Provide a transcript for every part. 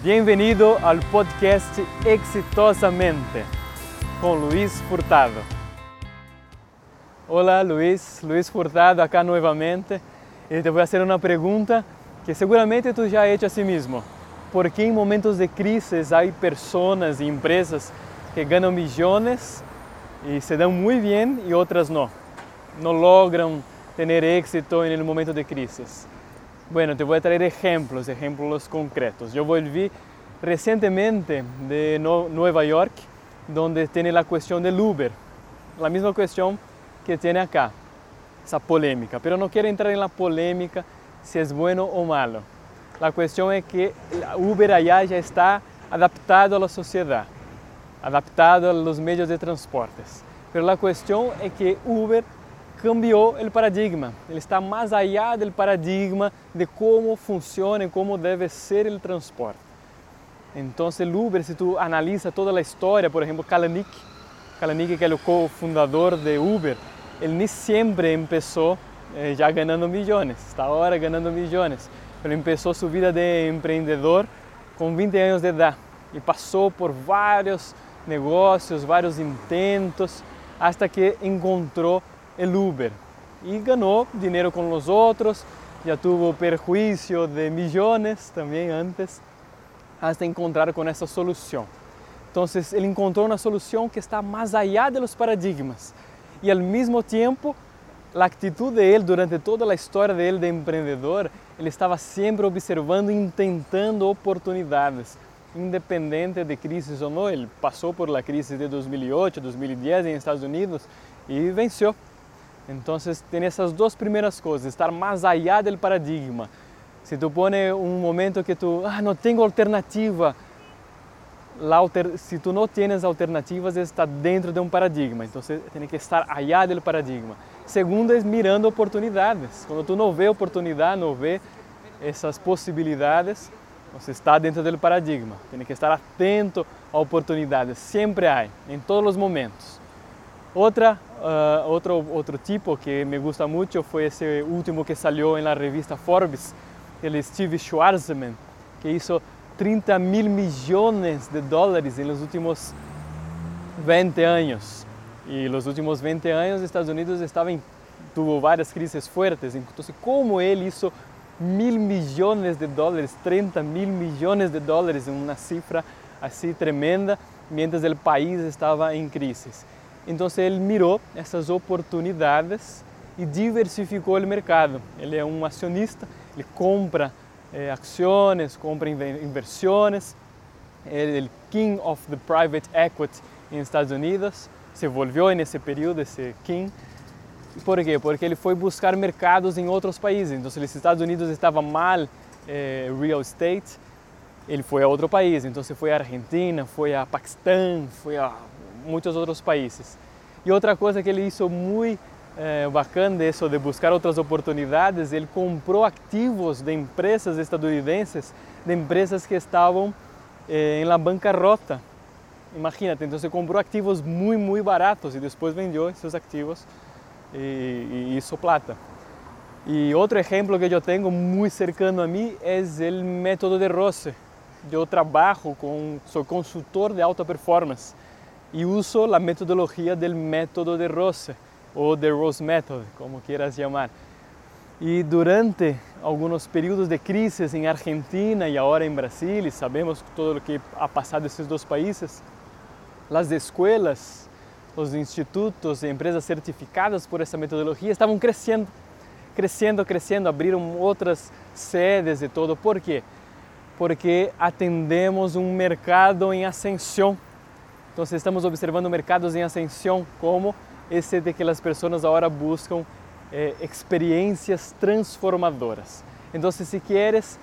Bem-vindo ao podcast Exitosamente com Luiz Furtado. Olá, Luiz, Luiz Furtado acá novamente e te vou fazer uma pergunta que seguramente tu já hecho a si mesmo. Por que em momentos de crise há pessoas e empresas que ganham milhões e se dão muito bem e outras não? Não logram ter êxito no momento de crise. Bueno, te voy a traer ejemplos, ejemplos concretos. Yo volví recientemente de Nueva York, donde tiene la cuestión del Uber, la misma cuestión que tiene acá, esa polémica. Pero no quiero entrar en la polémica si es bueno o malo. La cuestión es que Uber allá ya está adaptado a la sociedad, adaptado a los medios de transportes. Pero la cuestión es que Uber cambiou o paradigma. Ele está mais allá do paradigma de como funciona e como deve ser o transporte. Então, o Uber, se tu analisa toda a história, por exemplo, Kalanick, Kalanick que é o cofundador de Uber, ele nem sempre começou eh, já ganhando milhões, está agora ganhando milhões. Ele começou sua vida de empreendedor com 20 anos de idade e passou por vários negócios, vários intentos, até que encontrou el Uber y ganó dinero con los otros, ya tuvo perjuicio de millones también antes, hasta encontrar con esa solución. Entonces él encontró una solución que está más allá de los paradigmas y al mismo tiempo la actitud de él durante toda la historia de él de emprendedor, él estaba siempre observando, intentando oportunidades, independente de crisis o no. Él pasó por la crisis de 2008, 2010 en Estados Unidos y venció. Então, tem essas duas primeiras coisas, estar mais allá do paradigma. Se tu põe um momento que tu, ah, não tenho alternativa, alter, se tu não tens alternativas, está dentro de um paradigma. Então, você tem que estar allá do paradigma. Segundo é mirando oportunidades. Quando tu não vê oportunidade, não vê essas possibilidades, você está dentro do paradigma. Tem que estar atento a oportunidades. Sempre há, em todos os momentos. Outra Uh, outro, outro tipo que me gusta muito foi esse último que saiu na revista Forbes, ele Steve Schwarzman, que hizo 30 mil milhões de dólares nos últimos 20 anos. E nos últimos 20 anos, Estados Unidos estava em, tuvo várias crises fortes. Então, como ele hizo mil milhões de dólares, 30 mil milhões de dólares, uma cifra assim tremenda, mientras o país estava em crise. Então ele mirou essas oportunidades e diversificou o mercado. Ele é um acionista, ele compra eh, ações, compra inversões. Ele é King of the Private Equity nos Estados Unidos. Se volviu nesse período, esse King. Por quê? Porque ele foi buscar mercados em outros países. Então, se os Estados Unidos estava mal eh, real estate, ele foi a outro país. Então, se foi a Argentina, foi a Paquistão, foi a muitos outros países. E outra coisa que ele hizo muito eh, bacana isso de buscar outras oportunidades, ele comprou ativos de empresas estadunidenses, de empresas que estavam eh, em la bancarrota. Imagínate, então você comprou ativos muito, muito baratos e depois vendeu esses ativos e, e hizo plata. E outro exemplo que eu tenho muito cercano a mim é o método de Rose. Eu trabalho com, sou consultor de alta performance y uso la metodología del método de Rose o de Rose Method, como quieras llamar. E durante alguns períodos de crise em Argentina e agora em Brasil, e sabemos todo o que ha passado nesses dois países, as escolas, os institutos e empresas certificadas por essa metodologia estavam crescendo, crescendo, crescendo, abriram outras sedes e todo. Por quê? Porque atendemos um mercado em ascensão então, estamos observando mercados em ascensão, como esse de que as pessoas agora buscam eh, experiências transformadoras. Então, se queres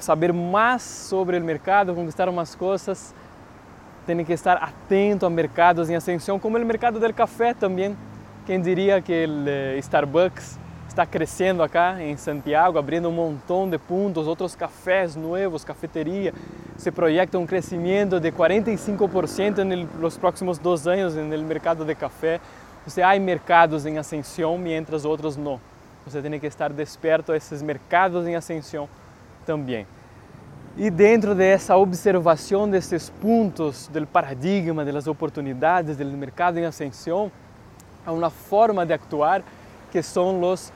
saber mais sobre o mercado, conquistar umas coisas, tem que estar atento a mercados em ascensão, como o mercado do café também. Quem diria que o eh, Starbucks está crescendo acá em Santiago, abrindo um montão de pontos, outros cafés novos, cafeteria. Se projeta um crescimento de 45% nos próximos dois anos no mercado de café. Você há mercados em ascensão, mientras outros não. Você tem que estar desperto a esses mercados em ascensão também. E dentro dessa observação desses pontos do paradigma, das oportunidades do mercado em ascensão, há uma forma de actuar que são os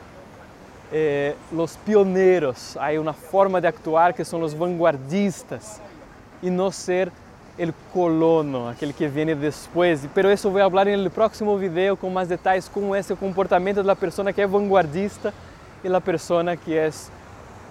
eh, los pioneiros, há uma forma de actuar que são os vanguardistas e não ser o colono, aquele que vem depois. Pero isso vou falar no próximo vídeo com mais detalhes como é esse comportamento da pessoa que é vanguardista e a pessoa que é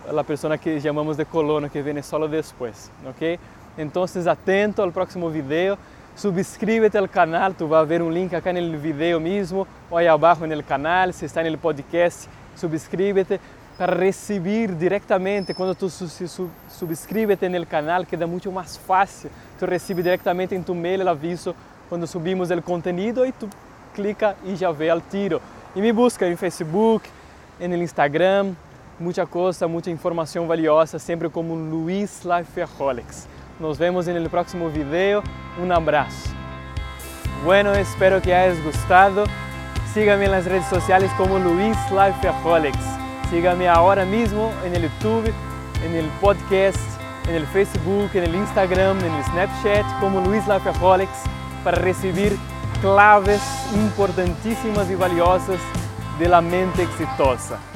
a pessoa que chamamos de colono, que vem solo depois, ok? Então, atento ao próximo vídeo. Subscríbete ao canal, tu vai ver um link aqui no vídeo mesmo, ou aí abaixo no canal, se está no podcast, subscríbete para receber diretamente, quando tu se subscreve no canal, queda muito mais fácil, tu recebe diretamente em tu mail o aviso quando subimos o conteúdo e tu clica e já vê ao tiro. E me busca em Facebook, no Instagram, muita coisa, muita informação valiosa, sempre como Luiz Lifeaholics. Nos vemos no próximo vídeo. Um abraço. Bueno, espero que hayas gostado. Sígame nas redes sociais como Luiz Lifeaholics. Sígame ahora mismo en el YouTube, el podcast, el Facebook, el Instagram, el Snapchat como Luis Lifeaholics para recibir claves importantíssimas e valiosas de la mente exitosa.